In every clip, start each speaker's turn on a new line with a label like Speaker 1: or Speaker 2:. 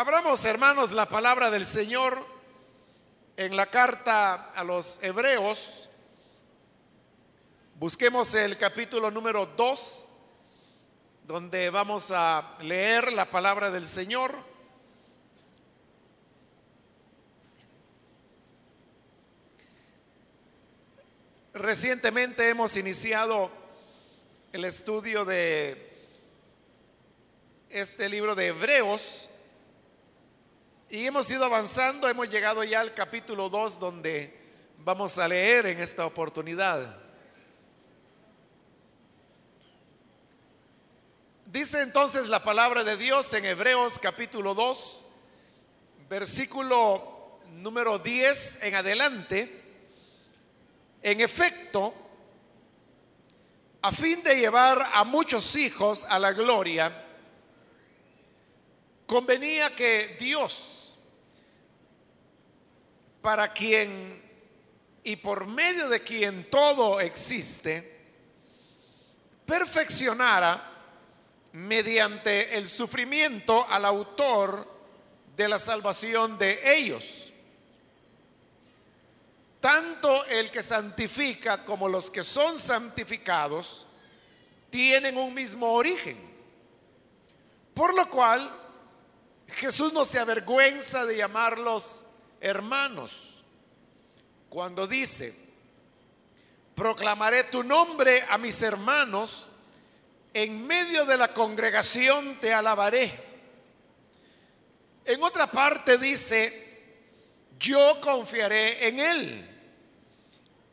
Speaker 1: Abramos, hermanos, la palabra del Señor en la carta a los hebreos. Busquemos el capítulo número 2, donde vamos a leer la palabra del Señor. Recientemente hemos iniciado el estudio de este libro de Hebreos y hemos ido avanzando, hemos llegado ya al capítulo 2 donde vamos a leer en esta oportunidad. Dice entonces la palabra de Dios en Hebreos capítulo 2, versículo número 10 en adelante. En efecto, a fin de llevar a muchos hijos a la gloria, convenía que Dios, para quien y por medio de quien todo existe, perfeccionara mediante el sufrimiento al autor de la salvación de ellos. Tanto el que santifica como los que son santificados tienen un mismo origen. Por lo cual, Jesús no se avergüenza de llamarlos hermanos cuando dice, proclamaré tu nombre a mis hermanos, en medio de la congregación te alabaré. En otra parte dice, yo confiaré en él.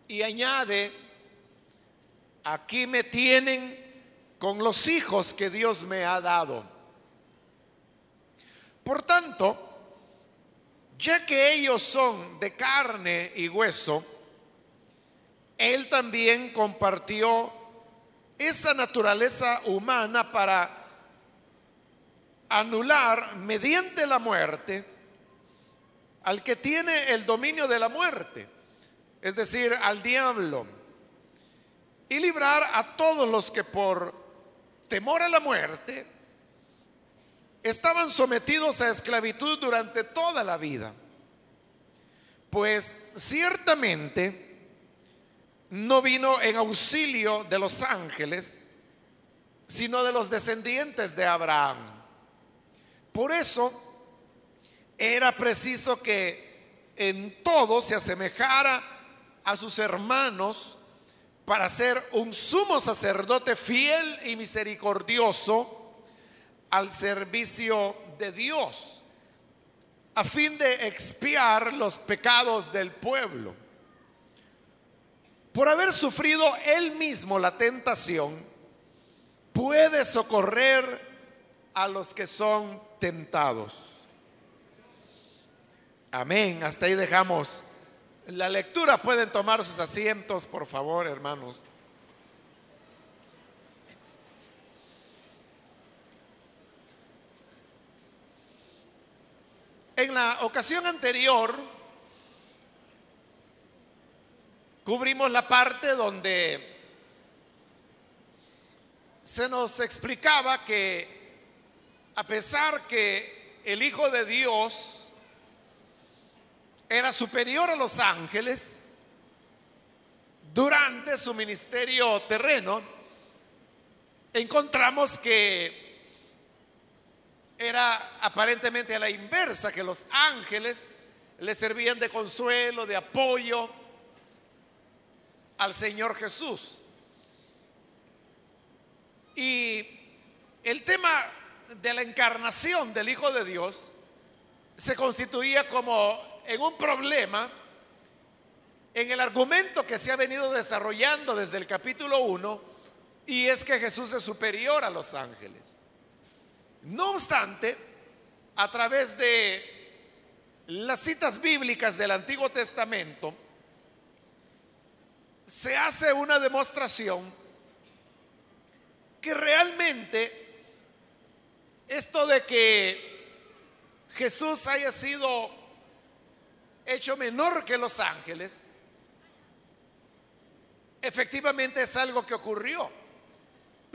Speaker 1: Y añade, aquí me tienen con los hijos que Dios me ha dado. Por tanto, ya que ellos son de carne y hueso, Él también compartió esa naturaleza humana para anular mediante la muerte al que tiene el dominio de la muerte, es decir, al diablo, y librar a todos los que por temor a la muerte estaban sometidos a esclavitud durante toda la vida. Pues ciertamente no vino en auxilio de los ángeles, sino de los descendientes de Abraham. Por eso era preciso que en todo se asemejara a sus hermanos para ser un sumo sacerdote fiel y misericordioso al servicio de Dios, a fin de expiar los pecados del pueblo. Por haber sufrido él mismo la tentación, puede socorrer a los que son tentados. Amén. Hasta ahí dejamos la lectura. Pueden tomar sus asientos, por favor, hermanos. En la ocasión anterior cubrimos la parte donde se nos explicaba que a pesar que el Hijo de Dios era superior a los ángeles, durante su ministerio terreno, encontramos que era aparentemente a la inversa, que los ángeles le servían de consuelo, de apoyo al Señor Jesús. Y el tema de la encarnación del Hijo de Dios se constituía como en un problema en el argumento que se ha venido desarrollando desde el capítulo 1 y es que Jesús es superior a los ángeles. No obstante, a través de las citas bíblicas del Antiguo Testamento, se hace una demostración que realmente esto de que Jesús haya sido hecho menor que los ángeles, efectivamente es algo que ocurrió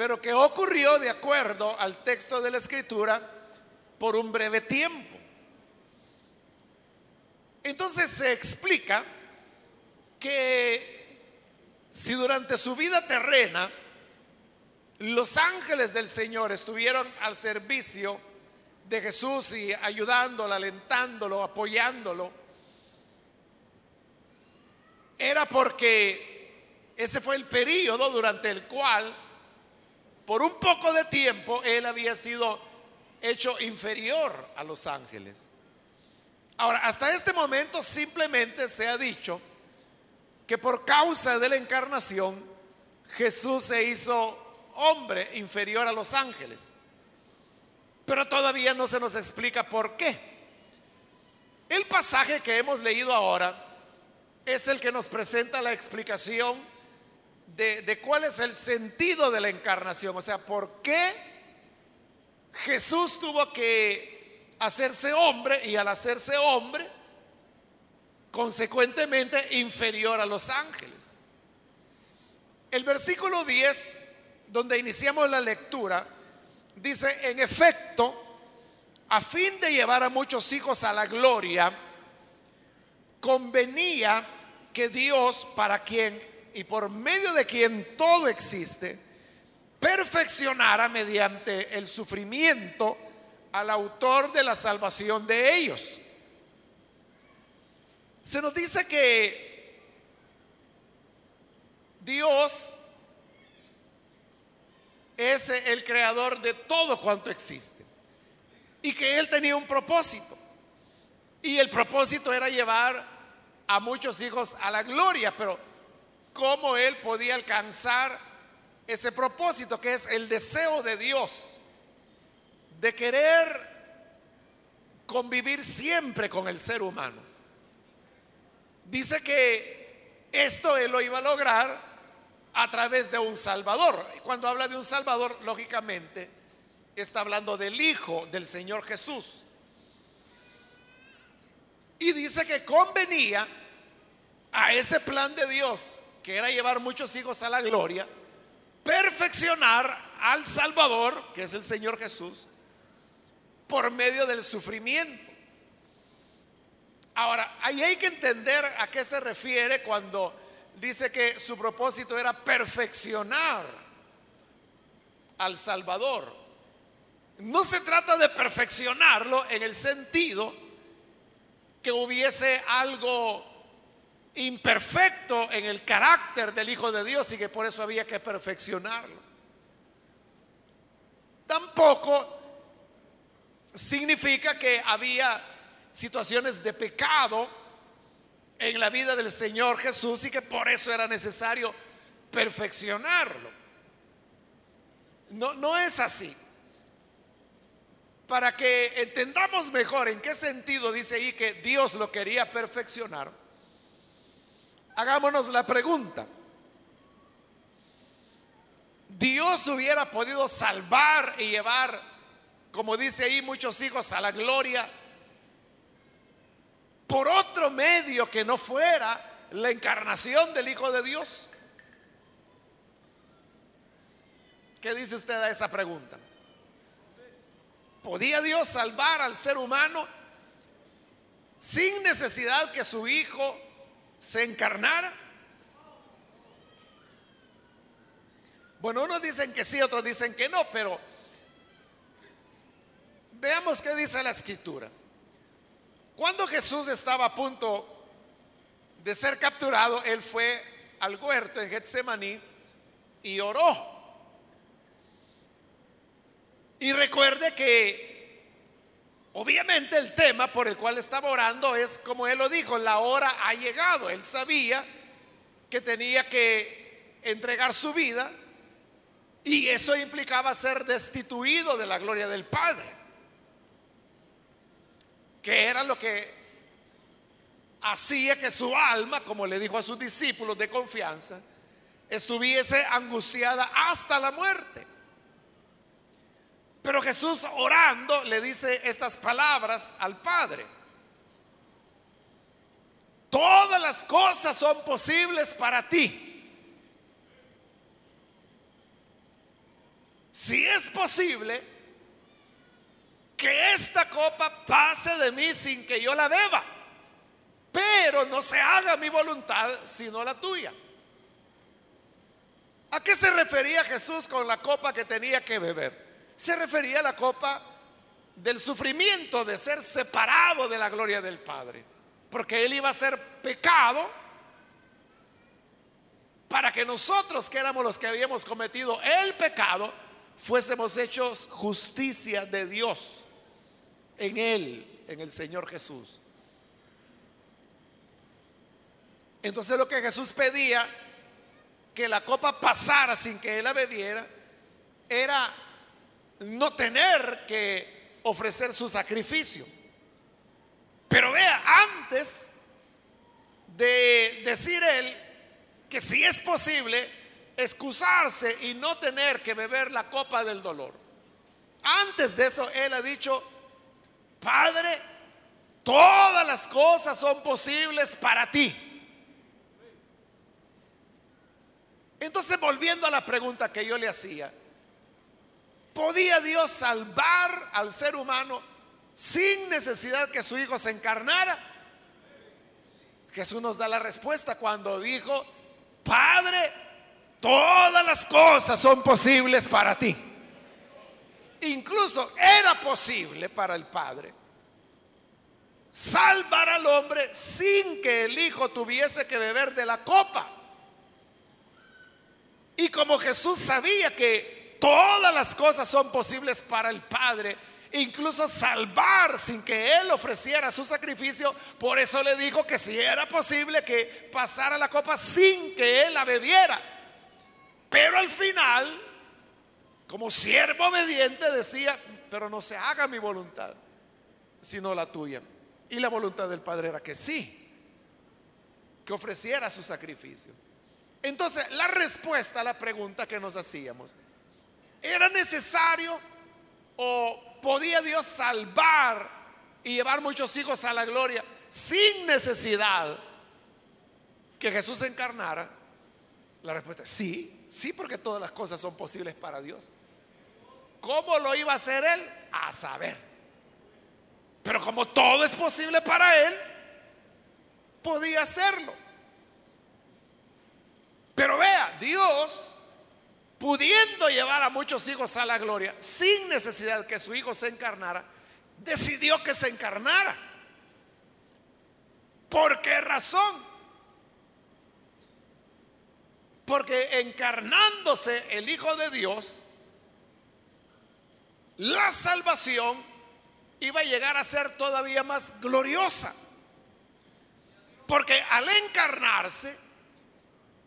Speaker 1: pero que ocurrió de acuerdo al texto de la escritura por un breve tiempo. Entonces se explica que si durante su vida terrena los ángeles del Señor estuvieron al servicio de Jesús y ayudándolo, alentándolo, apoyándolo, era porque ese fue el periodo durante el cual, por un poco de tiempo, él había sido hecho inferior a los ángeles. Ahora, hasta este momento simplemente se ha dicho que por causa de la encarnación, Jesús se hizo hombre inferior a los ángeles. Pero todavía no se nos explica por qué. El pasaje que hemos leído ahora es el que nos presenta la explicación de, cuál es el sentido de la encarnación. O sea, por qué Jesús tuvo que hacerse hombre y al hacerse hombre, consecuentemente inferior a los ángeles. El versículo 10, donde iniciamos la lectura, dice, en efecto, a fin de llevar a muchos hijos a la gloria, convenía que Dios, para quien y por medio de quien todo existe, perfeccionara mediante el sufrimiento al autor de la salvación de ellos. Se nos dice que Dios es el creador de todo cuanto existe y que Él tenía un propósito. Y el propósito era llevar a muchos hijos a la gloria, pero ¿cómo Él podía alcanzar ese propósito que es el deseo de Dios? de querer convivir siempre con el ser humano. Dice que esto él lo iba a lograr a través de un Salvador. Cuando habla de un Salvador, lógicamente, está hablando del Hijo del Señor Jesús. Y dice que convenía a ese plan de Dios, que era llevar muchos hijos a la gloria, perfeccionar al Salvador, que es el Señor Jesús, por medio del sufrimiento. Ahora, ahí hay que entender a qué se refiere cuando dice que su propósito era perfeccionar al Salvador. No se trata de perfeccionarlo en el sentido que hubiese algo imperfecto en el carácter del Hijo de Dios y que por eso había que perfeccionarlo. Tampoco significa que había situaciones de pecado en la vida del Señor Jesús y que por eso era necesario perfeccionarlo. No, no es así. Para que entendamos mejor en qué sentido dice ahí que Dios lo quería perfeccionar, hagámonos la pregunta. Dios hubiera podido salvar y llevar como dice ahí, muchos hijos a la gloria por otro medio que no fuera la encarnación del Hijo de Dios. ¿Qué dice usted a esa pregunta? ¿Podía Dios salvar al ser humano sin necesidad que su Hijo se encarnara? Bueno, unos dicen que sí, otros dicen que no, pero Veamos qué dice la escritura. Cuando Jesús estaba a punto de ser capturado, él fue al huerto en Getsemaní y oró. Y recuerde que obviamente el tema por el cual estaba orando es como él lo dijo, la hora ha llegado. Él sabía que tenía que entregar su vida y eso implicaba ser destituido de la gloria del Padre que era lo que hacía que su alma, como le dijo a sus discípulos de confianza, estuviese angustiada hasta la muerte. Pero Jesús orando le dice estas palabras al Padre. Todas las cosas son posibles para ti. Si es posible, que esta copa pase de mí sin que yo la beba, pero no se haga mi voluntad sino la tuya. ¿A qué se refería Jesús con la copa que tenía que beber? Se refería a la copa del sufrimiento de ser separado de la gloria del Padre. Porque Él iba a ser pecado para que nosotros, que éramos los que habíamos cometido el pecado, fuésemos hechos justicia de Dios en Él, en el Señor Jesús. Entonces lo que Jesús pedía que la copa pasara sin que él la bebiera, era no tener que ofrecer su sacrificio. Pero vea, antes de decir él que si es posible excusarse y no tener que beber la copa del dolor, antes de eso él ha dicho, Padre, todas las cosas son posibles para ti. Entonces, volviendo a la pregunta que yo le hacía, ¿podía Dios salvar al ser humano sin necesidad que su Hijo se encarnara? Jesús nos da la respuesta cuando dijo, Padre, todas las cosas son posibles para ti. Incluso era posible para el Padre salvar al hombre sin que el Hijo tuviese que beber de la copa. Y como Jesús sabía que todas las cosas son posibles para el Padre, incluso salvar sin que Él ofreciera su sacrificio, por eso le dijo que si era posible que pasara la copa sin que Él la bebiera. Pero al final, como siervo obediente, decía, pero no se haga mi voluntad, sino la tuya. Y la voluntad del Padre era que sí, que ofreciera su sacrificio. Entonces, la respuesta a la pregunta que nos hacíamos, ¿era necesario o podía Dios salvar y llevar muchos hijos a la gloria sin necesidad que Jesús encarnara? La respuesta es sí, sí, porque todas las cosas son posibles para Dios. ¿Cómo lo iba a hacer Él? A saber. Pero como todo es posible para Él, podía hacerlo. Pero vea, Dios, pudiendo llevar a muchos hijos a la gloria, sin necesidad que su hijo se encarnara, decidió que se encarnara. ¿Por qué razón? Porque encarnándose el Hijo de Dios, la salvación iba a llegar a ser todavía más gloriosa. Porque al encarnarse,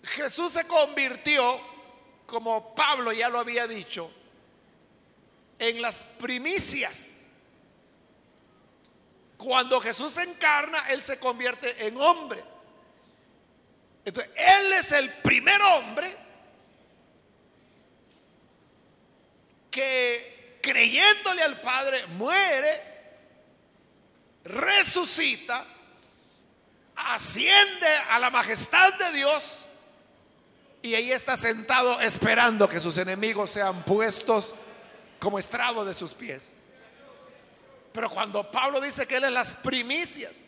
Speaker 1: Jesús se convirtió, como Pablo ya lo había dicho, en las primicias. Cuando Jesús se encarna, Él se convierte en hombre. Entonces, Él es el primer hombre que creyéndole al Padre muere, resucita, asciende a la majestad de Dios y ahí está sentado esperando que sus enemigos sean puestos como estrado de sus pies. Pero cuando Pablo dice que Él es las primicias,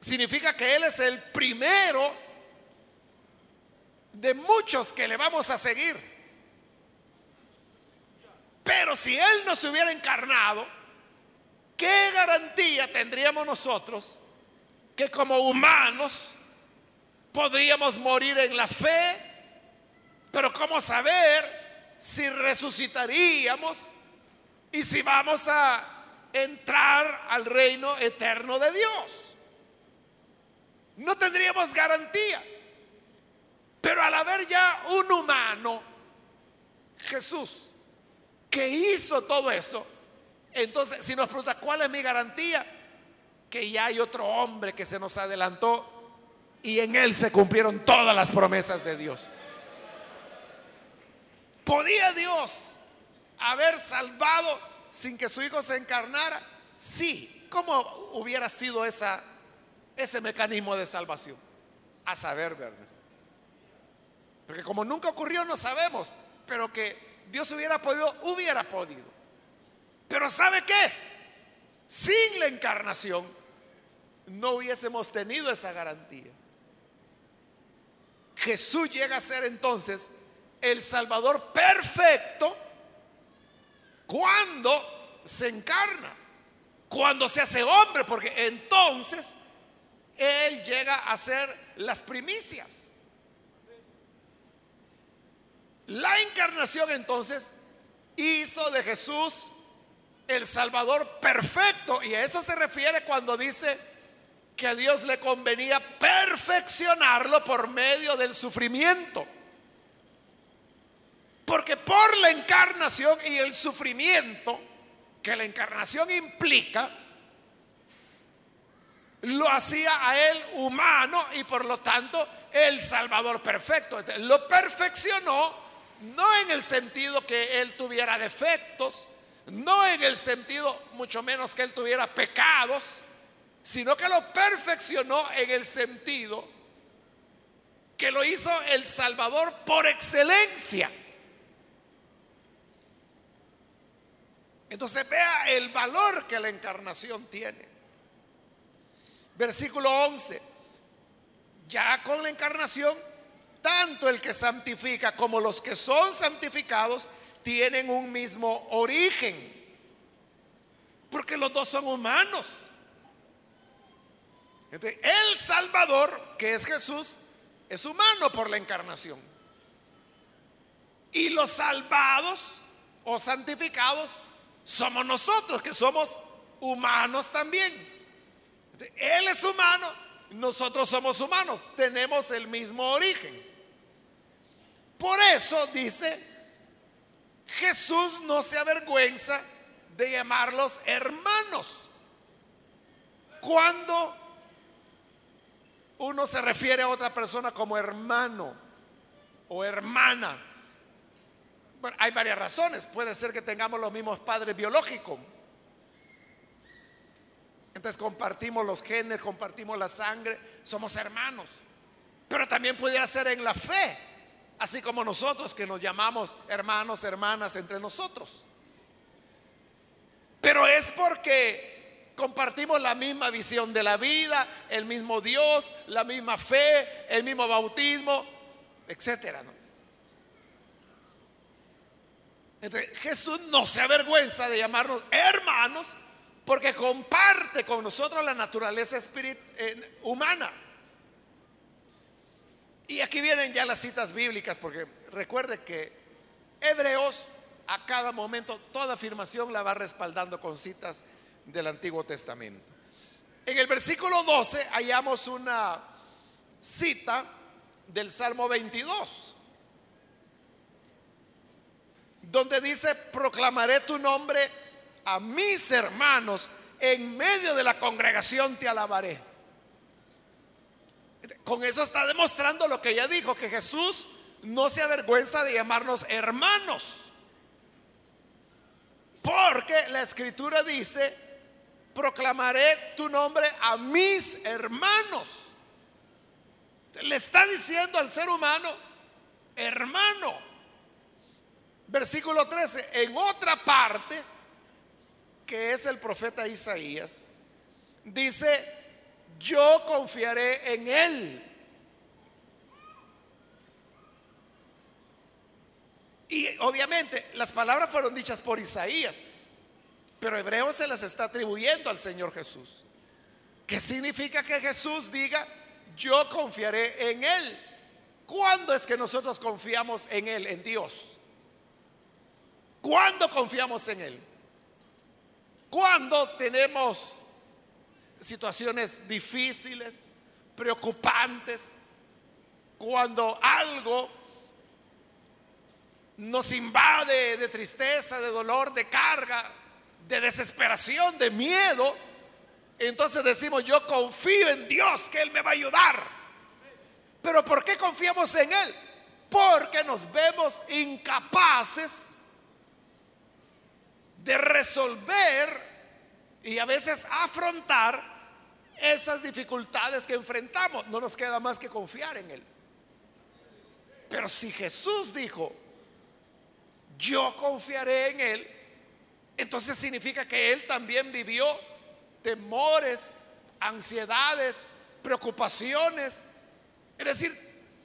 Speaker 1: significa que Él es el primero de muchos que le vamos a seguir. Pero si Él no se hubiera encarnado, ¿qué garantía tendríamos nosotros que como humanos podríamos morir en la fe pero ¿cómo saber si resucitaríamos y si vamos a entrar al reino eterno de Dios? No tendríamos garantía. Pero al haber ya un humano, Jesús, que hizo todo eso, entonces si nos pregunta, ¿cuál es mi garantía? Que ya hay otro hombre que se nos adelantó y en él se cumplieron todas las promesas de Dios. ¿Podía Dios haber salvado sin que su hijo se encarnara? Sí. ¿Cómo hubiera sido ese mecanismo de salvación? A saber, ¿verdad? Porque como nunca ocurrió, no sabemos. Pero que Dios hubiera podido, hubiera podido. Pero ¿sabe qué? sin la encarnación, no hubiésemos tenido esa garantía. Jesús llega a ser entonces el Salvador perfecto cuando se encarna, cuando se hace hombre, porque entonces Él llega a ser las primicias. La encarnación entonces hizo de Jesús el Salvador perfecto y a eso se refiere cuando dice que a Dios le convenía perfeccionarlo por medio del sufrimiento. Porque por la encarnación y el sufrimiento que la encarnación implica, lo hacía a él humano y por lo tanto el Salvador perfecto. Lo perfeccionó no en el sentido que él tuviera defectos, no en el sentido mucho menos que él tuviera pecados, sino que lo perfeccionó en el sentido que lo hizo el Salvador por excelencia. Entonces vea el valor que la encarnación tiene. Versículo 11. Ya con la encarnación, tanto el que santifica como los que son santificados tienen un mismo origen. Porque los dos son humanos el Salvador, que es Jesús, es humano por la encarnación. Y los salvados o santificados somos nosotros, que somos humanos también. Él es humano, nosotros somos humanos, tenemos el mismo origen. Por eso dice, Jesús no se avergüenza de llamarlos hermanos. Cuando uno se refiere a otra persona como hermano o hermana. Bueno, hay varias razones. Puede ser que tengamos los mismos padres biológicos. Entonces compartimos los genes, compartimos la sangre, somos hermanos. Pero también pudiera ser en la fe, así como nosotros que nos llamamos hermanos, hermanas entre nosotros. Pero es porque compartimos la misma visión de la vida, el mismo Dios, la misma fe, el mismo bautismo, etcétera. Jesús no se avergüenza de llamarnos hermanos porque comparte con nosotros la naturaleza humana. Y aquí vienen ya las citas bíblicas, porque recuerde que Hebreos a cada momento toda afirmación la va respaldando con citas del Antiguo Testamento. En el versículo 12 hallamos una cita del Salmo 22, donde dice, proclamaré tu nombre a mis hermanos, en medio de la congregación te alabaré. Con eso está demostrando lo que ya dijo, que Jesús no se avergüenza de llamarnos hermanos. Porque la escritura dice proclamaré tu nombre a mis hermanos. Le está diciendo al ser humano, hermano. Versículo 13, en otra parte, que es el profeta Isaías, dice, yo confiaré en él. Y obviamente las palabras fueron dichas por Isaías, pero Hebreo se las está atribuyendo al Señor Jesús. ¿Qué significa que Jesús diga, yo confiaré en Él? ¿Cuándo es que nosotros confiamos en Él, en Dios? ¿Cuándo confiamos en Él? Cuando tenemos situaciones difíciles, preocupantes, cuando algo nos invade de tristeza, de dolor, de carga, de desesperación, de miedo, entonces decimos, yo confío en Dios que Él me va a ayudar. Pero ¿por qué confiamos en Él? Porque nos vemos incapaces de resolver y a veces afrontar esas dificultades que enfrentamos. No nos queda más que confiar en Él. Pero si Jesús dijo, yo confiaré en Él, entonces significa que Él también vivió temores, ansiedades, preocupaciones. Es decir,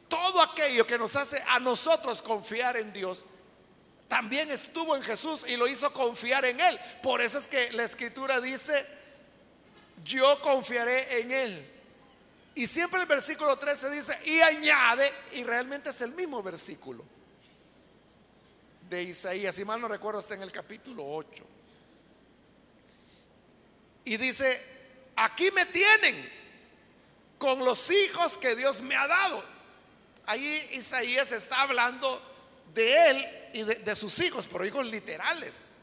Speaker 1: todo aquello que nos hace a nosotros confiar en Dios, también estuvo en Jesús y lo hizo confiar en Él. Por eso es que la escritura dice, yo confiaré en Él. Y siempre el versículo 13 dice, y añade, y realmente es el mismo versículo de Isaías, si mal no recuerdo, está en el capítulo 8. Y dice, aquí me tienen con los hijos que Dios me ha dado. Ahí Isaías está hablando de él y de, sus hijos, pero hijos literales,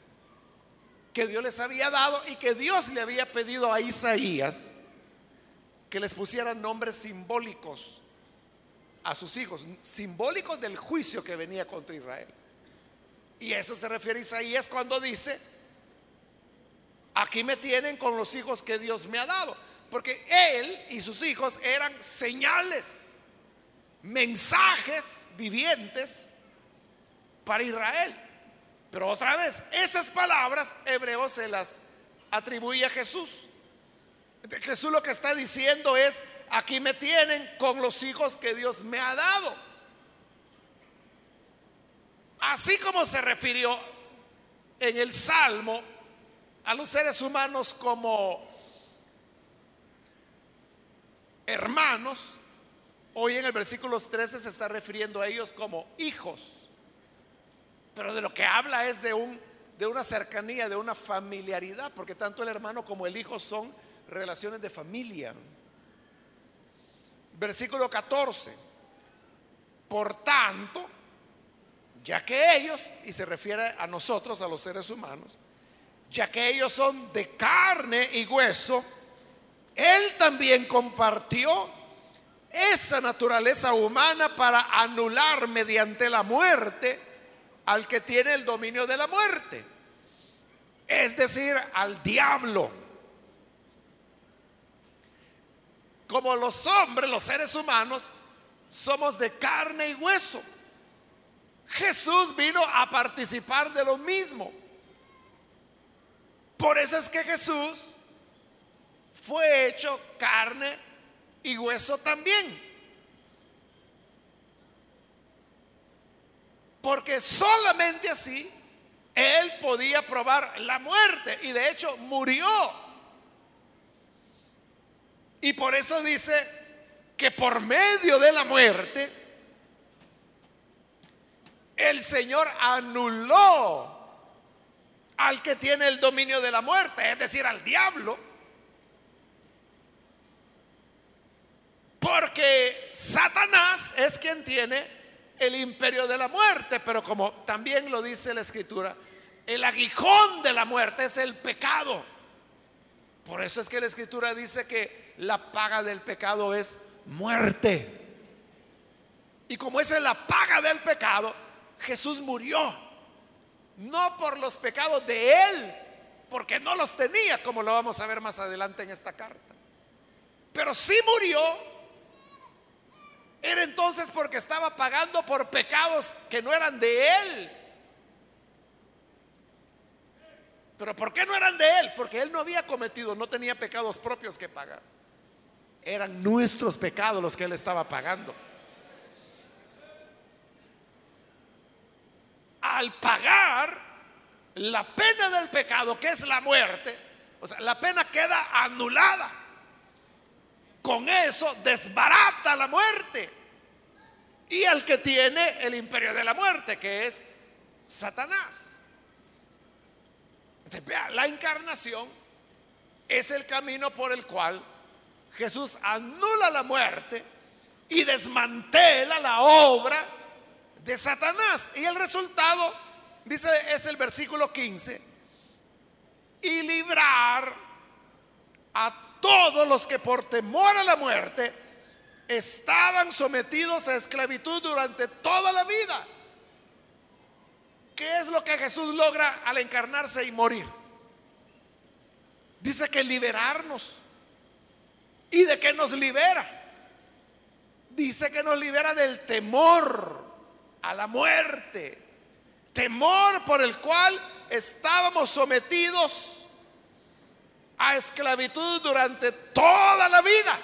Speaker 1: que Dios les había dado y que Dios le había pedido a Isaías que les pusieran nombres simbólicos a sus hijos, simbólicos del juicio que venía contra Israel. Y eso se refiere a Isaías cuando dice, aquí me tienen con los hijos que Dios me ha dado. Porque él y sus hijos eran señales, mensajes vivientes para Israel. Pero otra vez, esas palabras Hebreo se las atribuye a Jesús. Jesús lo que está diciendo es, aquí me tienen con los hijos que Dios me ha dado. Así como se refirió en el Salmo a los seres humanos como hermanos, hoy en el versículo 13 se está refiriendo a ellos como hijos. Pero de lo que habla es de, un, de una cercanía, de una familiaridad, porque tanto el hermano como el hijo son relaciones de familia. Versículo 14. Por tanto, ya que ellos, y se refiere a nosotros, a los seres humanos, ya que ellos son de carne y hueso, Él también compartió esa naturaleza humana para anular mediante la muerte al que tiene el dominio de la muerte, es decir, al diablo. Como los hombres, los seres humanos, somos de carne y hueso. Jesús vino a participar de lo mismo. Por eso es que Jesús fue hecho carne y hueso también. Porque solamente así Él podía probar la muerte y de hecho murió. Y por eso dice que por medio de la muerte el Señor anuló al que tiene el dominio de la muerte, es decir, al diablo. Porque Satanás es quien tiene el imperio de la muerte, pero como también lo dice la escritura, el aguijón de la muerte es el pecado. Por eso es que la escritura dice que la paga del pecado es muerte. Y como esa es la paga del pecado, Jesús murió. No por los pecados de Él, porque no los tenía, como lo vamos a ver más adelante en esta carta. Pero sí murió. Era entonces porque estaba pagando por pecados que no eran de Él. Pero ¿por qué no eran de Él? Porque Él no había cometido, no tenía pecados propios que pagar. Eran nuestros pecados los que Él estaba pagando. al pagar la pena del pecado, que es la muerte, o sea, la pena queda anulada. Con eso desbarata la muerte. Y al que tiene el imperio de la muerte, que es Satanás. la encarnación es el camino por el cual Jesús anula la muerte y desmantela la obra de Satanás. Y el resultado, dice, es el versículo 15, y librar a todos los que por temor a la muerte estaban sometidos a esclavitud durante toda la vida. ¿Qué es lo que Jesús logra al encarnarse y morir? Dice que liberarnos. ¿Y de qué nos libera? Dice que nos libera del temor a la muerte, temor por el cual estábamos sometidos a esclavitud durante toda la vida.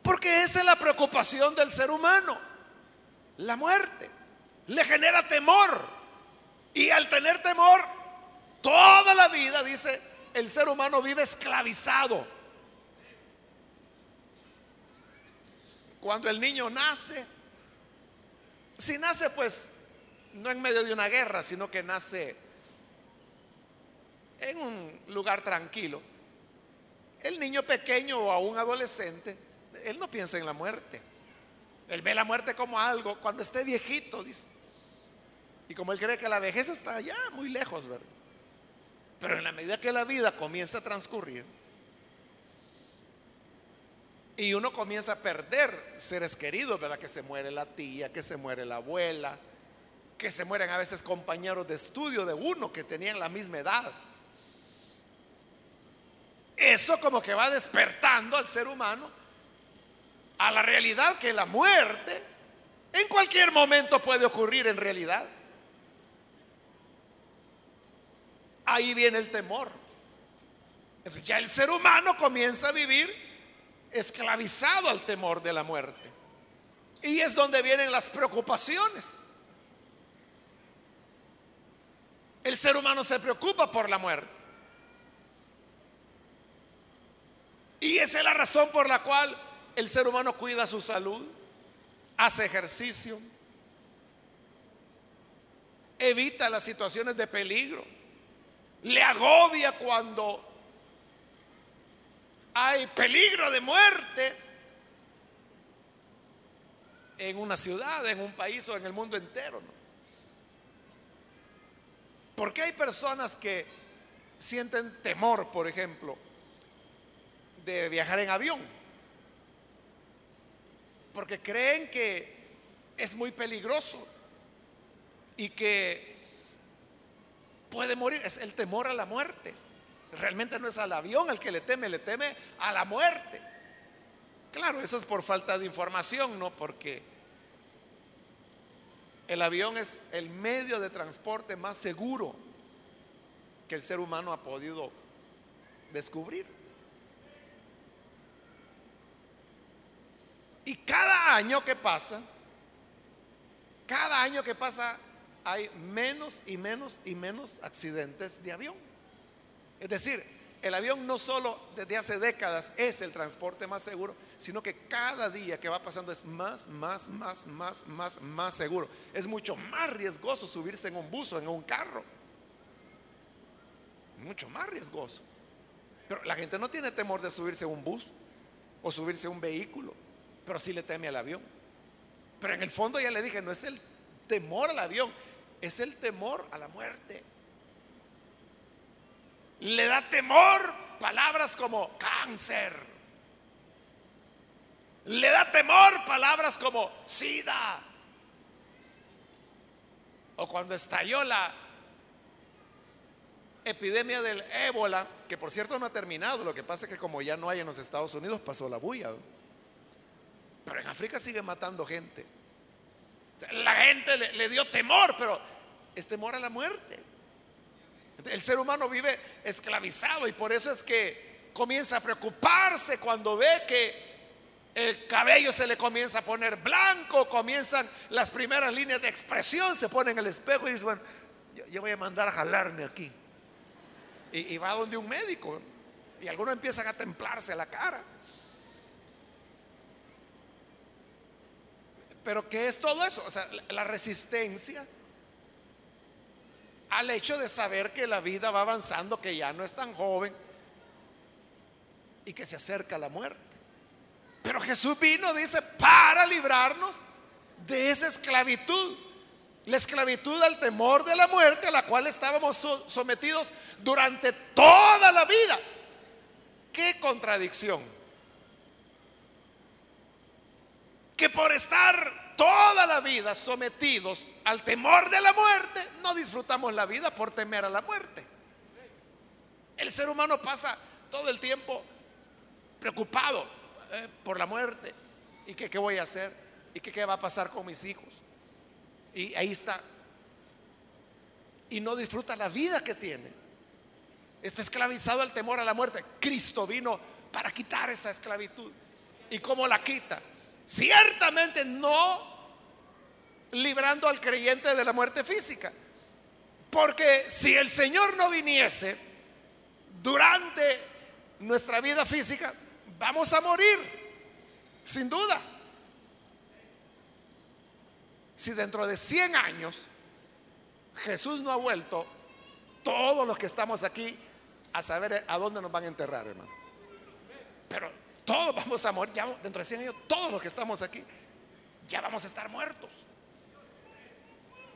Speaker 1: Porque esa es la preocupación del ser humano, la muerte. Le genera temor. Y al tener temor, toda la vida, dice, el ser humano vive esclavizado. Cuando el niño nace, si nace pues no en medio de una guerra, sino que nace en un lugar tranquilo. El niño pequeño o a un adolescente, él no piensa en la muerte. Él ve la muerte como algo cuando esté viejito, dice. Y como él cree que la vejez está allá, muy lejos, ¿verdad? Pero en la medida que la vida comienza a transcurrir y uno comienza a perder seres queridos, ¿verdad? Que se muere la tía, que se muere la abuela, que se mueren a veces compañeros de estudio de uno que tenían la misma edad. Eso como que va despertando al ser humano a la realidad que la muerte en cualquier momento puede ocurrir en realidad. Ahí viene el temor. Ya el ser humano comienza a vivir esclavizado al temor de la muerte. Y es donde vienen las preocupaciones. El ser humano se preocupa por la muerte. Y esa es la razón por la cual el ser humano cuida su salud, hace ejercicio, evita las situaciones de peligro, le agobia cuando hay peligro de muerte en una ciudad, en un país o en el mundo entero. ¿no? Porque hay personas que sienten temor, por ejemplo, de viajar en avión porque creen que es muy peligroso y que puede morir. Es el temor a la muerte. Realmente no es al avión el que le teme, le teme a la muerte. Claro, eso es por falta de información, no porque el avión es el medio de transporte más seguro que el ser humano ha podido descubrir. Y cada año que pasa, cada año que pasa hay menos y menos y menos accidentes de avión. Es decir, el avión no solo desde hace décadas es el transporte más seguro, sino que cada día que va pasando es más, más, más, más, más, más seguro. Es mucho más riesgoso subirse en un bus o en un carro. Mucho más riesgoso. Pero la gente no tiene temor de subirse a un bus o subirse a un vehículo pero sí le teme al avión. Pero en el fondo ya le dije, no es el temor al avión, es el temor a la muerte. Le da temor palabras como cáncer. Le da temor palabras como sida. O cuando estalló la epidemia del ébola, que por cierto no ha terminado, lo que pasa es que como ya no hay en los Estados Unidos, pasó la bulla. Pero en África sigue matando gente. La gente le, dio temor, pero es temor a la muerte. El ser humano vive esclavizado y por eso es que comienza a preocuparse cuando ve que el cabello se le comienza a poner blanco, comienzan las primeras líneas de expresión, se pone en el espejo y dice, bueno, yo, voy a mandar a jalarme aquí. Y, y va donde un médico y algunos empiezan a templarse la cara. Pero ¿qué es todo eso? O sea, la resistencia al hecho de saber que la vida va avanzando, que ya no es tan joven y que se acerca la muerte. Pero Jesús vino, dice, para librarnos de esa esclavitud. La esclavitud al temor de la muerte a la cual estábamos sometidos durante toda la vida. Qué contradicción. Que por estar toda la vida sometidos al temor de la muerte, no disfrutamos la vida por temer a la muerte. El ser humano pasa todo el tiempo preocupado eh, por la muerte. ¿Y qué, qué, voy a hacer? ¿Y qué, qué va a pasar con mis hijos? Y ahí está. Y no disfruta la vida que tiene. está esclavizado al temor a la muerte. Cristo vino para quitar esa esclavitud. ¿Y cómo la quita? Ciertamente no librando al creyente de la muerte física. Porque si el Señor no viniese durante nuestra vida física, vamos a morir, sin duda. Si dentro de 100 años Jesús no ha vuelto, todos los que estamos aquí a saber a dónde nos van a enterrar, hermano. Pero todos vamos a morir, dentro de 100 años, todos los que estamos aquí, ya vamos a estar muertos.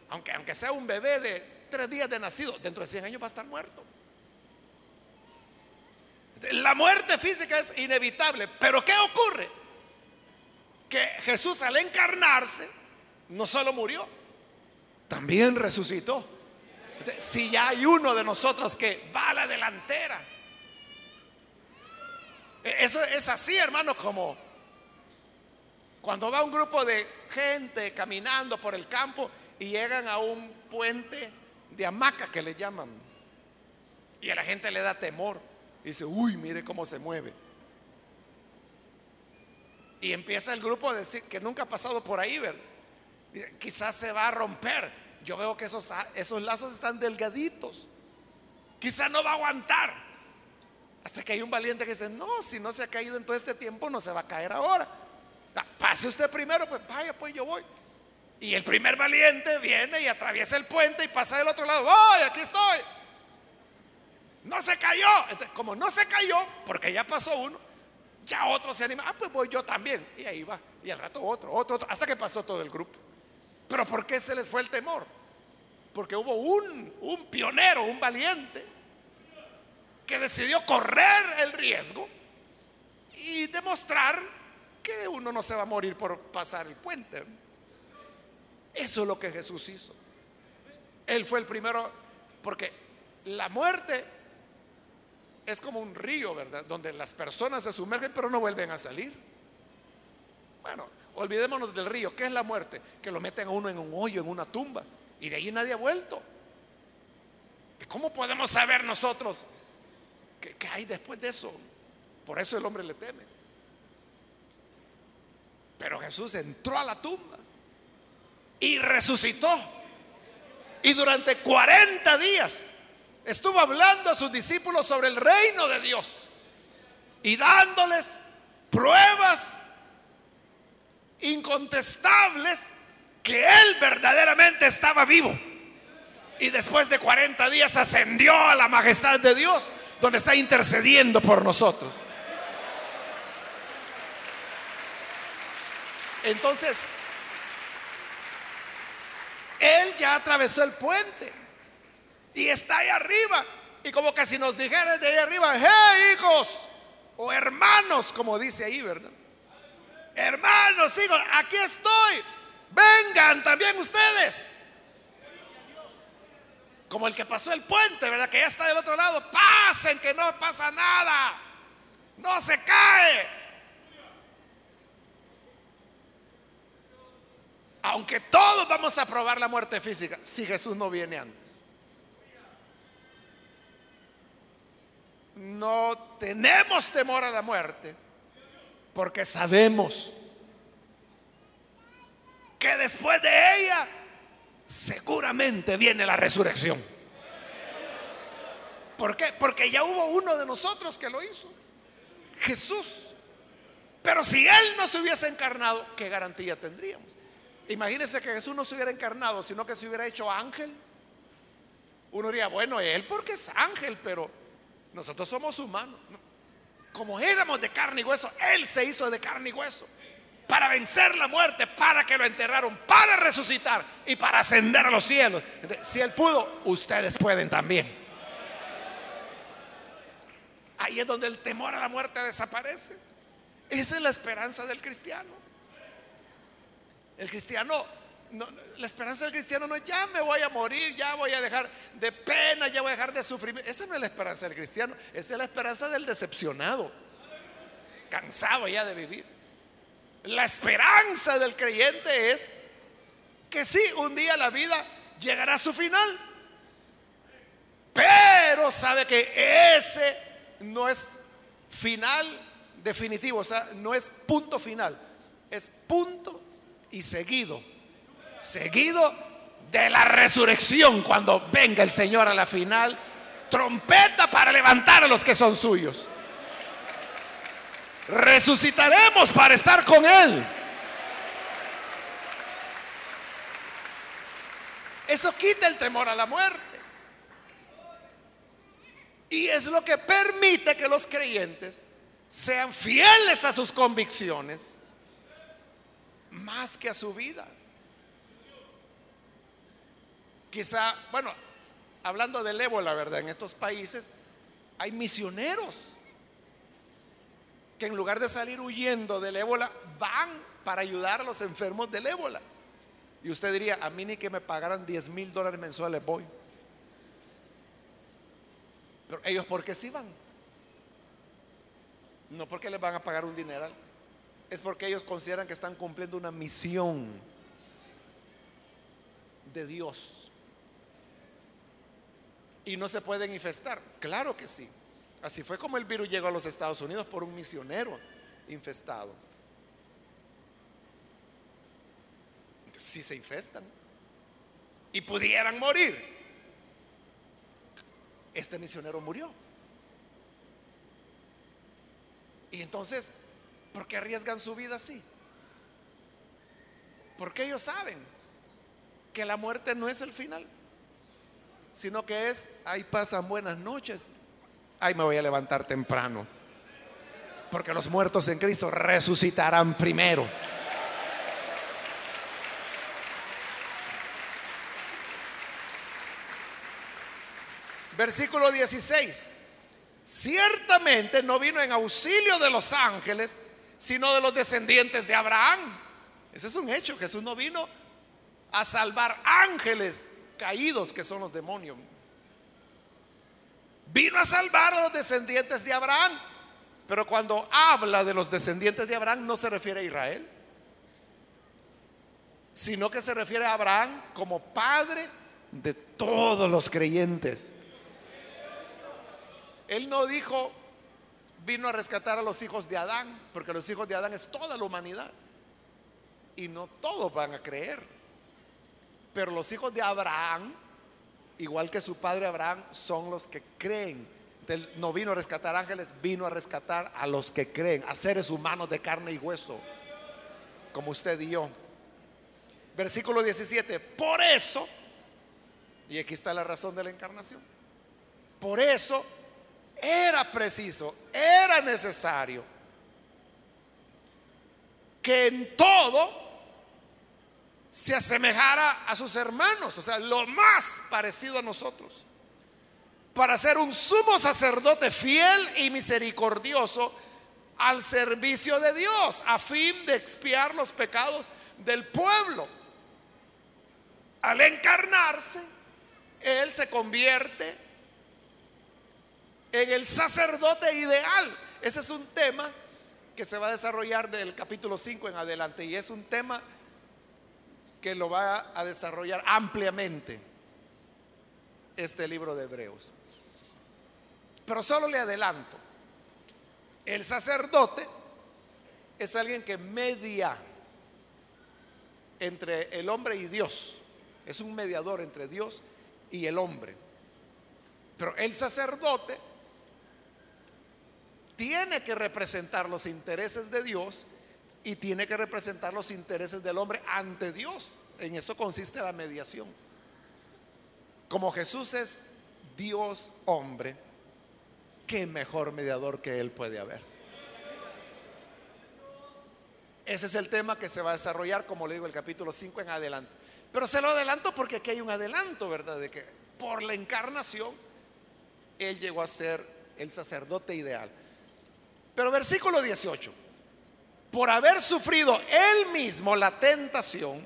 Speaker 1: Aunque, aunque sea un bebé de tres días de nacido, dentro de 100 años va a estar muerto. La muerte física es inevitable, pero ¿qué ocurre? Que Jesús al encarnarse no solo murió, también resucitó. Si ya hay uno de nosotros que va a la delantera. E-, eso es así, hermano, como cuando va un grupo de gente caminando por el campo y llegan a un puente de hamaca que le llaman. Y a la gente le da temor. Y dice, uy, mire cómo se mueve. Y empieza el grupo a decir que nunca ha pasado por ahí, ver. Quizás se va a romper. Yo veo que esos, esos lazos están delgaditos. Quizás no va a aguantar. Hasta que hay un valiente que dice, no, si no se ha caído en todo este tiempo, no se va a caer ahora. Ah, pase usted primero, pues vaya, pues yo voy. Y el primer valiente viene y atraviesa el puente y pasa del otro lado. ¡Ay, aquí estoy! No se cayó. como no se cayó, porque ya pasó uno, ya otro se anima. Ah, pues voy yo también. Y ahí va. Y al rato otro, otro, otro, hasta que pasó todo el grupo. Pero ¿por qué se les fue el temor? Porque hubo un, un pionero, un valiente, que decidió correr el riesgo y demostrar que uno no se va a morir por pasar el puente. Eso es lo que Jesús hizo. Él fue el primero, porque la muerte es como un río, ¿verdad? Donde las personas se sumergen pero no vuelven a salir. Bueno, olvidémonos del río. ¿Qué es la muerte? Que lo meten a uno en un hoyo, en una tumba. Y de ahí nadie ha vuelto. ¿Cómo podemos saber nosotros qué, hay después de eso? Por eso el hombre le teme. Pero Jesús entró a la tumba y resucitó. Y durante 40 días estuvo hablando a sus discípulos sobre el reino de Dios y dándoles pruebas incontestables que él verdaderamente estaba vivo. Y después de 40 días ascendió a la majestad de Dios, donde está intercediendo por nosotros. Entonces, él ya atravesó el puente y está ahí arriba. Y como que si nos dijera de ahí arriba, hey hijos o hermanos, como dice ahí, ¿verdad? Hermanos, hijos, aquí estoy. Vengan también ustedes. Como el que pasó el puente, ¿verdad? Que ya está del otro lado. Pasen, que no pasa nada. No se cae. Aunque todos vamos a probar la muerte física, si Jesús no viene antes. No tenemos temor a la muerte porque sabemos que después de ella seguramente viene la resurrección. ¿Por qué? Porque ya hubo uno de nosotros que lo hizo. Jesús. Pero si Él no se hubiese encarnado, ¿qué garantía tendríamos? Imagínense que Jesús no se hubiera encarnado, sino que se hubiera hecho ángel. Uno diría, bueno, él porque es ángel, pero nosotros somos humanos. Como éramos de carne y hueso, él se hizo de carne y hueso para vencer la muerte, para que lo enterraron, para resucitar y para ascender a los cielos. si él pudo, ustedes pueden también. Ahí es donde el temor a la muerte desaparece. Esa es la esperanza del cristiano. El cristiano, la esperanza del cristiano no es ya me voy a morir, ya voy a dejar de pena, ya voy a dejar de sufrir. Esa no es la esperanza del cristiano, esa es la esperanza del decepcionado, cansado ya de vivir. La esperanza del creyente es que sí, un día la vida llegará a su final. Pero sabe que ese no es final definitivo, o sea, no es punto final, es punto y seguido. Seguido de la resurrección cuando venga el Señor a la final. Trompeta para levantar a los que son suyos. Resucitaremos para estar con Él. Eso quita el temor a la muerte. Y es lo que permite que los creyentes sean fieles a sus convicciones más que a su vida. Quizá, bueno, hablando del ébola, ¿verdad? En estos países hay misioneros que en lugar de salir huyendo del ébola, van para ayudar a los enfermos del ébola. Y usted diría, a mí ni que me pagaran 10 mil dólares mensuales voy. Pero ellos, ¿por qué sí van? No porque les van a pagar un dineral. Es porque ellos consideran que están cumpliendo una misión de Dios. Y no se pueden infestar. Claro que sí. Así fue como el virus llegó a los Estados Unidos por un misionero infestado. Si se infestan y pudieran morir, este misionero murió. Y entonces, ¿por qué arriesgan su vida así? Porque ellos saben que la muerte no es el final, sino que es, ahí pasan buenas noches, ay, me voy a levantar temprano. Porque los muertos en Cristo resucitarán primero. Versículo 16. Ciertamente no vino en auxilio de los ángeles, sino de los descendientes de Abraham. Ese es un hecho. Jesús no vino a salvar ángeles caídos que son los demonios. Vino a salvar a los descendientes de Abraham. Pero cuando habla de los descendientes de Abraham no se refiere a Israel, sino que se refiere a Abraham como padre de todos los creyentes. Él no dijo, vino a rescatar a los hijos de Adán, porque los hijos de Adán es toda la humanidad. Y no todos van a creer. Pero los hijos de Abraham igual que su padre Abraham, son los que creen. no vino a rescatar ángeles, vino a rescatar a los que creen, a seres humanos de carne y hueso, como usted y yo. Versículo 17, por eso, y aquí está la razón de la encarnación, por eso era preciso, era necesario que en todo se asemejara a sus hermanos, o sea, lo más parecido a nosotros, para ser un sumo sacerdote fiel y misericordioso al servicio de Dios, a fin de expiar los pecados del pueblo. Al encarnarse, Él se convierte en el sacerdote ideal. Ese es un tema que se va a desarrollar del capítulo 5 en adelante y es un tema que lo va a desarrollar ampliamente este libro de Hebreos. Pero solo le adelanto, el sacerdote es alguien que media entre el hombre y Dios, es un mediador entre Dios y el hombre. Pero el sacerdote tiene que representar los intereses de Dios y tiene que representar los intereses del hombre ante Dios. En eso consiste la mediación. Como Jesús es Dios hombre, ¿qué mejor mediador que Él puede haber? Ese es el tema que se va a desarrollar, como le digo, el capítulo 5 en adelante. Pero se lo adelanto porque aquí hay un adelanto, ¿verdad? De que por la encarnación Él llegó a ser el sacerdote ideal. Pero versículo 18 por haber sufrido él mismo la tentación,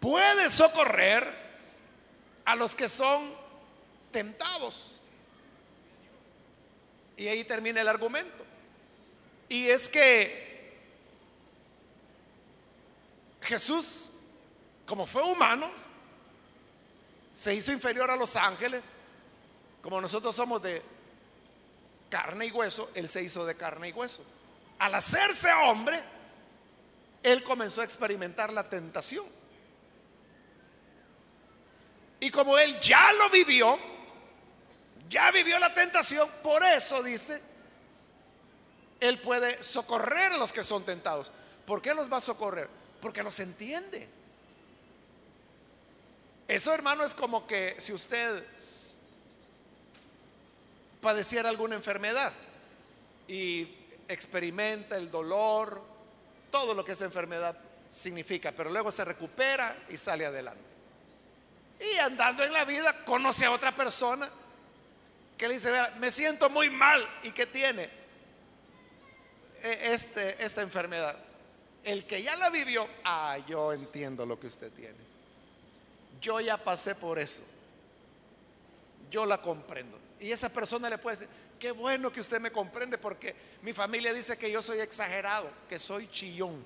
Speaker 1: puede socorrer a los que son tentados. Y ahí termina el argumento. Y es que Jesús, como fue humano, se hizo inferior a los ángeles, como nosotros somos de carne y hueso, Él se hizo de carne y hueso. Al hacerse hombre, Él comenzó a experimentar la tentación. Y como Él ya lo vivió, ya vivió la tentación, por eso dice, Él puede socorrer a los que son tentados. ¿Por qué los va a socorrer? Porque los entiende. Eso, hermano, es como que si usted padeciera alguna enfermedad y experimenta el dolor, todo lo que esa enfermedad significa, pero luego se recupera y sale adelante. Y andando en la vida conoce a otra persona que le dice, me siento muy mal y que tiene e, este, esta enfermedad. El que ya la vivió, ah, yo entiendo lo que usted tiene. Yo ya pasé por eso. Yo la comprendo. Y esa persona le puede decir, qué bueno que usted me comprende porque mi familia dice que yo soy exagerado, que soy chillón.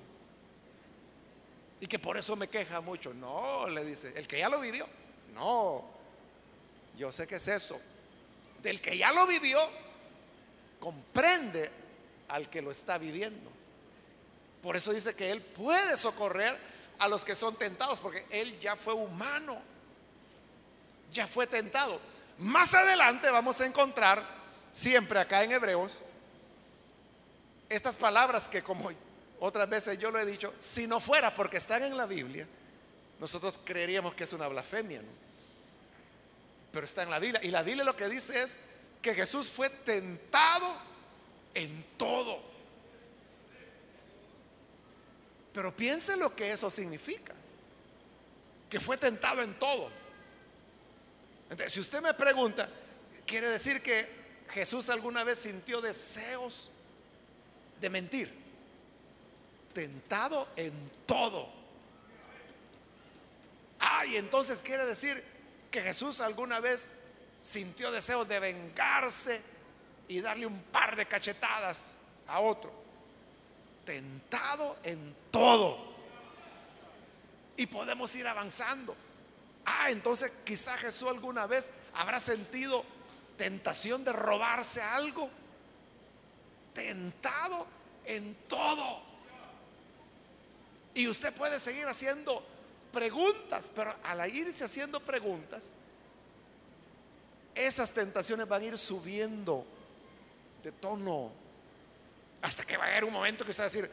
Speaker 1: Y que por eso me queja mucho. No, le dice, el que ya lo vivió. No, yo sé que es eso. Del que ya lo vivió, comprende al que lo está viviendo. Por eso dice que Él puede socorrer a los que son tentados, porque Él ya fue humano, ya fue tentado. Más adelante vamos a encontrar, siempre acá en Hebreos, estas palabras que como otras veces yo lo he dicho, si no fuera porque están en la Biblia, nosotros creeríamos que es una blasfemia, Pero está en la Biblia. Y la Biblia lo que dice es que Jesús fue tentado en todo. Pero piense lo que eso significa. Que fue tentado en todo. Entonces, si usted me pregunta, quiere decir que Jesús alguna vez sintió deseos de mentir. Tentado en todo. Ah, y entonces quiere decir que Jesús alguna vez sintió deseos de vengarse y darle un par de cachetadas a otro. Tentado en todo. Y podemos ir avanzando. Ah, entonces quizá Jesús alguna vez habrá sentido tentación de robarse algo. Tentado en todo. Y usted puede seguir haciendo preguntas, pero al irse haciendo preguntas, esas tentaciones van a ir subiendo de tono. Hasta que va a haber un momento que usted va a decir,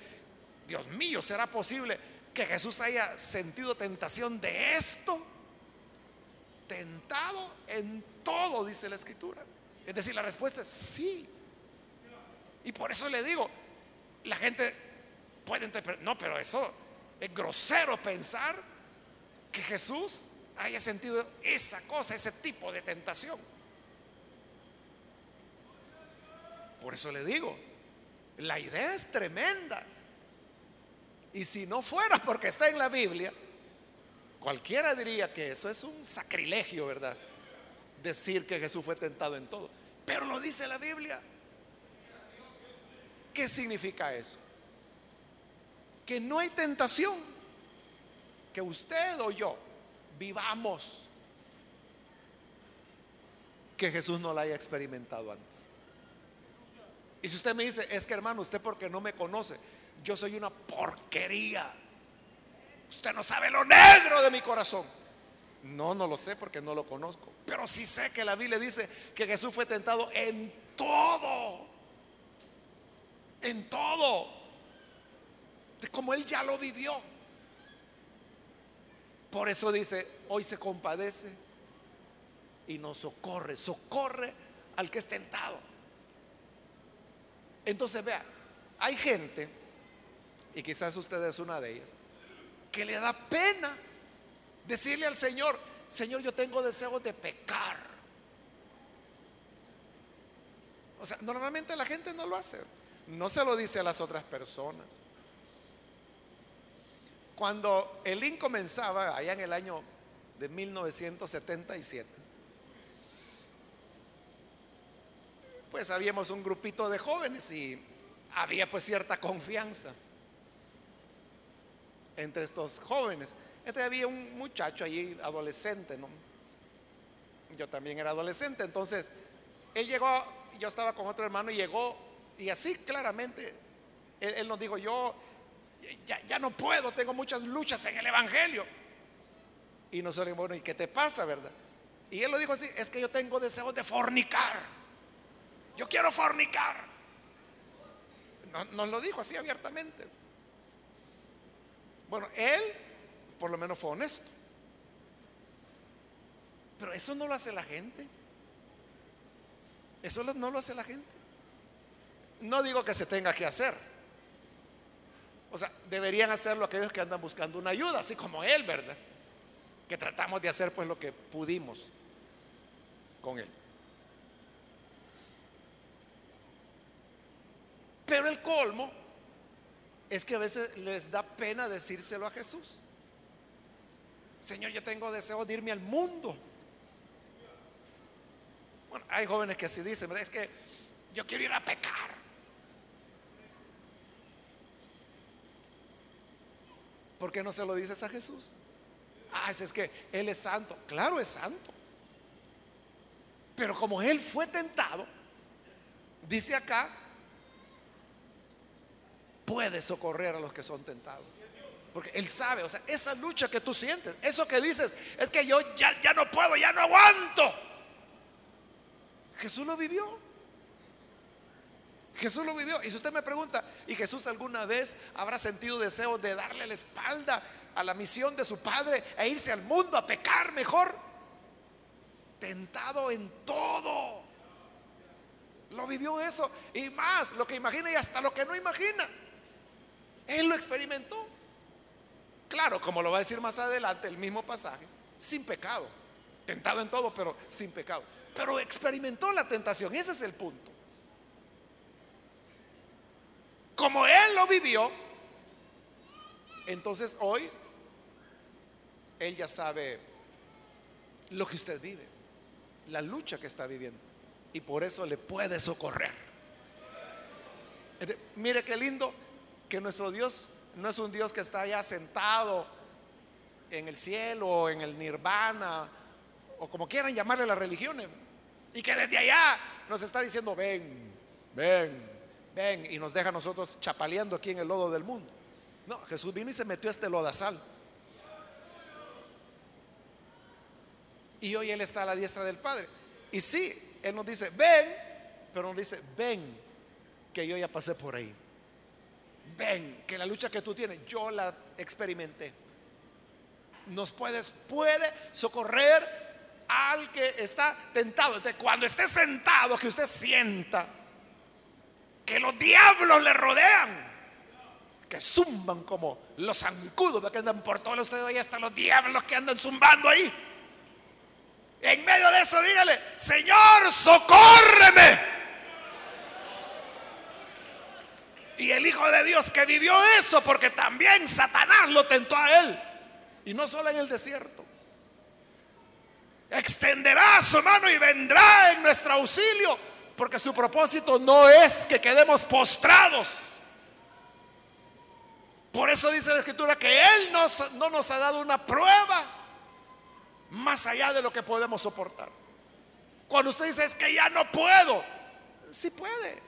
Speaker 1: Dios mío, ¿será posible que Jesús haya sentido tentación de esto? Tentado en todo, dice la escritura. Es decir, la respuesta es sí. Y por eso le digo, la gente puede interpretar, no, pero eso es grosero pensar que Jesús haya sentido esa cosa, ese tipo de tentación. Por eso le digo, la idea es tremenda. Y si no fuera porque está en la Biblia, Cualquiera diría que eso es un sacrilegio, ¿verdad? Decir que Jesús fue tentado en todo. Pero lo dice la Biblia. ¿Qué significa eso? Que no hay tentación que usted o yo vivamos que Jesús no la haya experimentado antes. Y si usted me dice, es que hermano, usted porque no me conoce, yo soy una porquería Usted no sabe lo negro de mi corazón. No, no lo sé porque no lo conozco. Pero sí sé que la Biblia dice que Jesús fue tentado en todo. En todo. De como Él ya lo vivió. Por eso dice, hoy se compadece y nos socorre. Socorre al que es tentado. Entonces vea, hay gente, y quizás usted es una de ellas, que le da pena decirle al Señor, Señor, yo tengo deseos de pecar. O sea, normalmente la gente no lo hace, no se lo dice a las otras personas. Cuando el IN comenzaba, allá en el año de 1977, pues habíamos un grupito de jóvenes y había pues cierta confianza entre estos jóvenes. Este había un muchacho allí, adolescente, ¿no? yo también era adolescente, entonces él llegó, yo estaba con otro hermano y llegó, y así claramente, él, nos dijo, yo ya, ya, no puedo, tengo muchas luchas en el Evangelio. Y nosotros, bueno, ¿y qué te pasa, verdad? Y él lo dijo así, es que yo tengo deseos de fornicar. Yo quiero fornicar. No, nos lo dijo así abiertamente. Bueno, él por lo menos fue honesto. Pero eso no lo hace la gente. Eso no lo hace la gente. No digo que se tenga que hacer. O sea, deberían hacerlo aquellos que andan buscando una ayuda, así como él, ¿verdad? Que tratamos de hacer pues lo que pudimos con él. Pero el colmo es que a veces les da pena decírselo a Jesús. Señor, yo tengo deseo de irme al mundo. Bueno, hay jóvenes que así dicen, es que yo quiero ir a pecar. ¿Por qué no se lo dices a Jesús? Ah, es que Él es santo. Claro, es santo. Pero como Él fue tentado, dice acá, puede socorrer a los que son tentados. Porque Él sabe, o sea, esa lucha que tú sientes, eso que dices, es que yo ya, ya no puedo, ya no aguanto. Jesús lo vivió. Jesús lo vivió. Y si usted me pregunta, ¿y Jesús alguna vez habrá sentido deseo de darle la espalda a la misión de su Padre e irse al mundo a pecar mejor? Tentado en todo. Lo vivió eso y más, lo que imagina y hasta lo que no imagina. Él lo experimentó. Claro, como lo va a decir más adelante el mismo pasaje, sin pecado. Tentado en todo, pero sin pecado. Pero experimentó la tentación, ese es el punto. Como Él lo vivió, entonces hoy Él ya sabe lo que usted vive, la lucha que está viviendo. Y por eso le puede socorrer. Mire qué lindo que nuestro Dios no es un Dios que está allá sentado en el cielo, o en el nirvana, o como quieran llamarle las religiones, y que desde allá nos está diciendo, ven, ven, ven, y nos deja a nosotros chapaleando aquí en el lodo del mundo. No, Jesús vino y se metió a este lodazal. Y hoy Él está a la diestra del Padre. Y sí, Él nos dice, ven, pero nos dice, ven, que yo ya pasé por ahí ven que la lucha que tú tienes, yo la experimenté. Nos puedes, puede socorrer al que está tentado. Cuando esté sentado, que usted sienta que los diablos le rodean, que zumban como los zancudos que andan por todos ustedes ahí, hasta los diablos que andan zumbando ahí. En medio de eso, dígale, Señor, socórreme. Y el Hijo de Dios que vivió eso, porque también Satanás lo tentó a él. Y no solo en el desierto. Extenderá su mano y vendrá en nuestro auxilio, porque su propósito no es que quedemos postrados. Por eso dice la escritura que Él no nos ha dado una prueba más allá de lo que podemos soportar. Cuando usted dice es que ya no puedo, sí puede.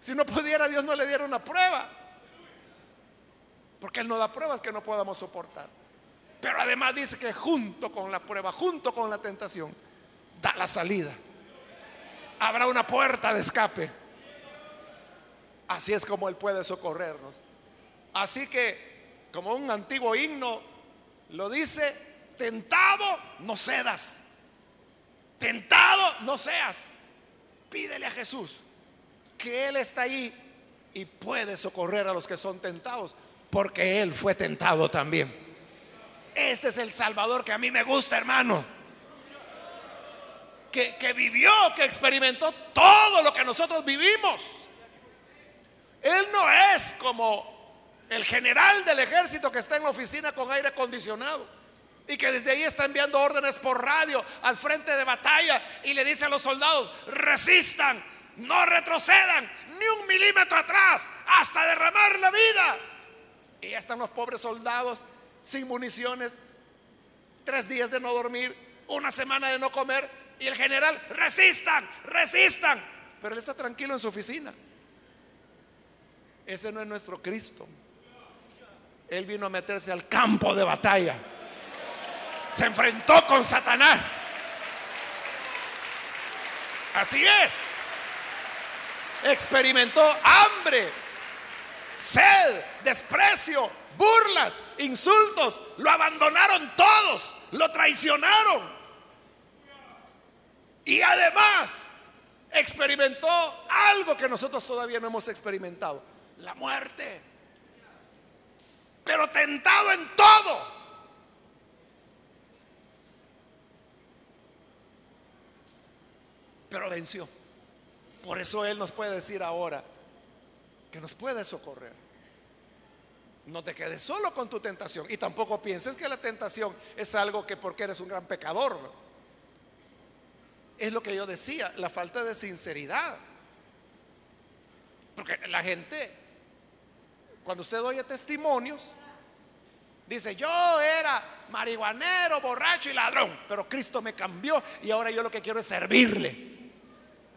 Speaker 1: Si no pudiera, Dios no le diera una prueba. Porque Él no da pruebas que no podamos soportar. Pero además dice que junto con la prueba, junto con la tentación, da la salida. Habrá una puerta de escape. Así es como Él puede socorrernos. Así que, como un antiguo himno lo dice, tentado no cedas. Tentado no seas. Pídele a Jesús que Él está ahí y puede socorrer a los que son tentados, porque Él fue tentado también. Este es el Salvador que a mí me gusta, hermano. Que, que vivió, que experimentó todo lo que nosotros vivimos. Él no es como el general del ejército que está en la oficina con aire acondicionado y que desde ahí está enviando órdenes por radio al frente de batalla y le dice a los soldados, resistan, no retrocedan ni un milímetro atrás hasta derramar la vida. Y ya están los pobres soldados sin municiones, tres días de no dormir, una semana de no comer y el general, resistan, resistan. Pero él está tranquilo en su oficina. Ese no es nuestro Cristo. Él vino a meterse al campo de batalla. Se enfrentó con Satanás. Así es. Experimentó hambre, sed, desprecio, burlas, insultos. Lo abandonaron todos. Lo traicionaron. Y además experimentó algo que nosotros todavía no hemos experimentado. La muerte. Pero tentado en todo. Pero venció. Por eso Él nos puede decir ahora que nos puede socorrer. No te quedes solo con tu tentación y tampoco pienses que la tentación es algo que porque eres un gran pecador. Es lo que yo decía, la falta de sinceridad. Porque la gente, cuando usted oye testimonios, dice, yo era marihuanero, borracho y ladrón, pero Cristo me cambió y ahora yo lo que quiero es servirle.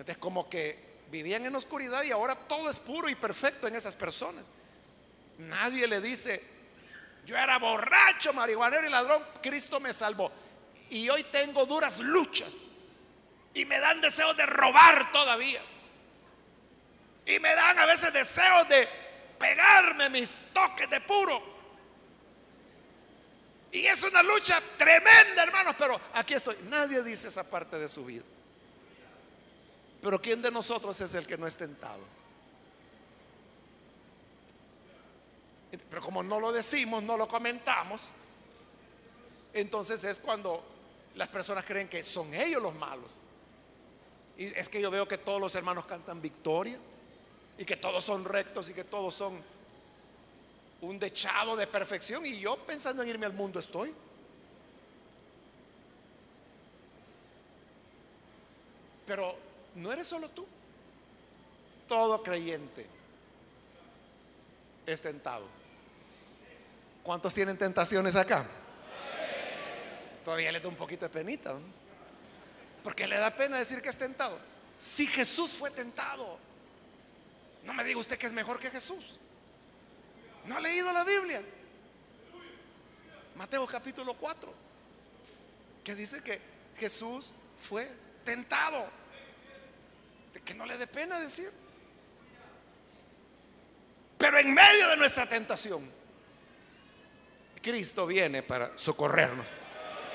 Speaker 1: Es como que vivían en oscuridad y ahora todo es puro y perfecto en esas personas. Nadie le dice, yo era borracho, marihuanero y ladrón, Cristo me salvó. Y hoy tengo duras luchas. Y me dan deseos de robar todavía. Y me dan a veces deseos de pegarme mis toques de puro. Y es una lucha tremenda, hermanos, pero aquí estoy. Nadie dice esa parte de su vida. Pero ¿quién de nosotros es el que no es tentado? Pero como no lo decimos, no lo comentamos, entonces es cuando las personas creen que son ellos los malos. Y es que yo veo que todos los hermanos cantan victoria y que todos son rectos y que todos son un dechado de perfección y yo pensando en irme al mundo estoy. Pero no eres solo tú. Todo creyente es tentado. ¿Cuántos tienen tentaciones acá? Todavía le da un poquito de penita. Porque le da pena decir que es tentado. Si Jesús fue tentado, no me diga usted que es mejor que Jesús. No ha leído la Biblia. Mateo capítulo 4, que dice que Jesús fue tentado. Que no le dé pena decir. Pero en medio de nuestra tentación, Cristo viene para socorrernos.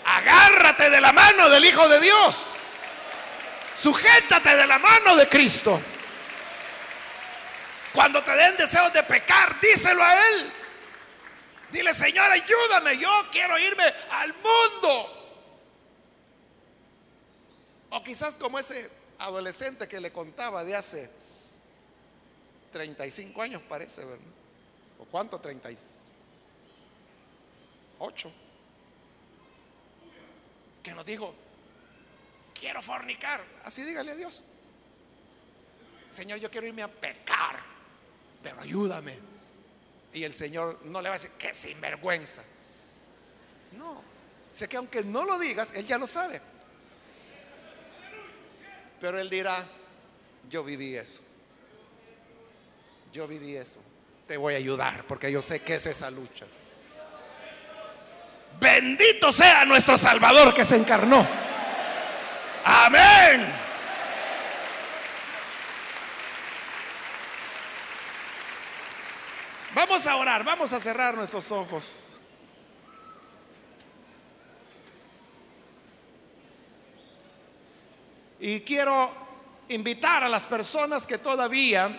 Speaker 1: Agárrate de la mano del Hijo de Dios. Sujétate de la mano de Cristo. Cuando te den deseos de pecar, díselo a Él. Dile, Señor, ayúdame, yo quiero irme al mundo. O quizás como ese adolescente que le contaba de hace 35 años, parece, ¿verdad? ¿O cuánto? 38. Que nos dijo, quiero fornicar. Así dígale a Dios. Señor, yo quiero irme a pecar, pero ayúdame. Y el Señor no le va a decir, que sinvergüenza. No, sé que aunque no lo digas, Él ya lo sabe. Pero Él dirá, yo viví eso. Yo viví eso. Te voy a ayudar porque yo sé que es esa lucha. Bendito sea nuestro Salvador que se encarnó. Amén. Vamos a orar, vamos a cerrar nuestros ojos. Y quiero invitar a las personas que todavía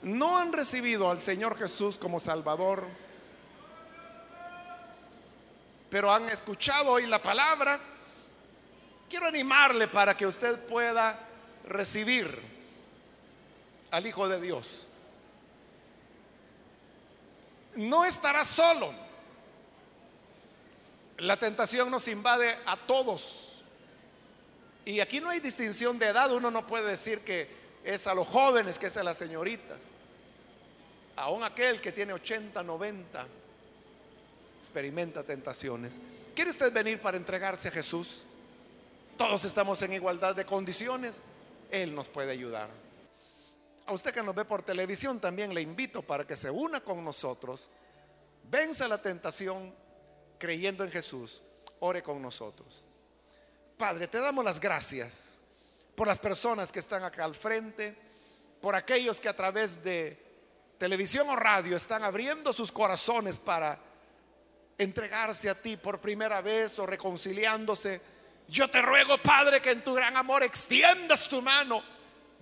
Speaker 1: no han recibido al Señor Jesús como Salvador, pero han escuchado hoy la palabra quiero animarle para que usted pueda recibir al Hijo de Dios. No estará solo. La tentación nos invade a todos. Y aquí no hay distinción de edad. Uno no puede decir que es a los jóvenes, que es a las señoritas. Aún aquel que tiene 80, 90 experimenta tentaciones. ¿Quiere usted venir para entregarse a Jesús? todos estamos en igualdad de condiciones, Él nos puede ayudar. A usted que nos ve por televisión también le invito para que se una con nosotros, venza la tentación creyendo en Jesús, ore con nosotros. Padre, te damos las gracias por las personas que están acá al frente, por aquellos que a través de televisión o radio están abriendo sus corazones para entregarse a ti por primera vez o reconciliándose. Yo te ruego, Padre, que en tu gran amor extiendas tu mano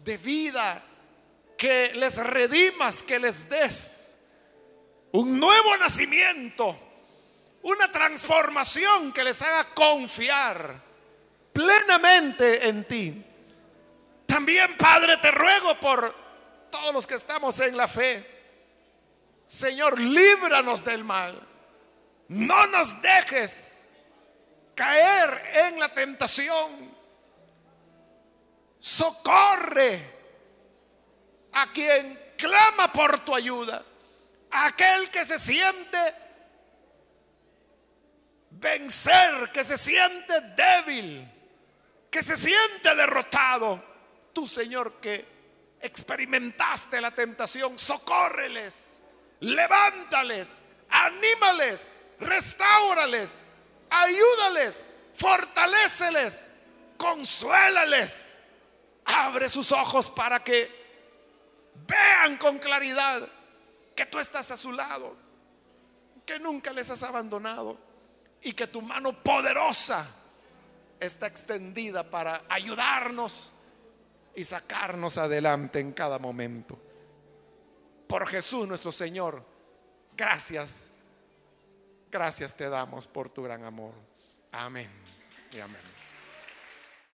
Speaker 1: de vida, que les redimas, que les des un nuevo nacimiento, una transformación que les haga confiar plenamente en ti. También, Padre, te ruego por todos los que estamos en la fe. Señor, líbranos del mal. No nos dejes caer en la tentación. Socorre a quien clama por tu ayuda. Aquel que se siente vencer, que se siente débil, que se siente derrotado. Tú, Señor, que experimentaste la tentación, socórreles, levántales, anímales, restaurales, ayúdales, fortaleceles, consuélales. Abre sus ojos para que vean con claridad que tú estás a su lado, que nunca les has abandonado y que tu mano poderosa está extendida para ayudarnos y sacarnos adelante en cada momento. Por Jesús nuestro Señor, gracias, gracias te damos por tu gran amor. Amén y amén.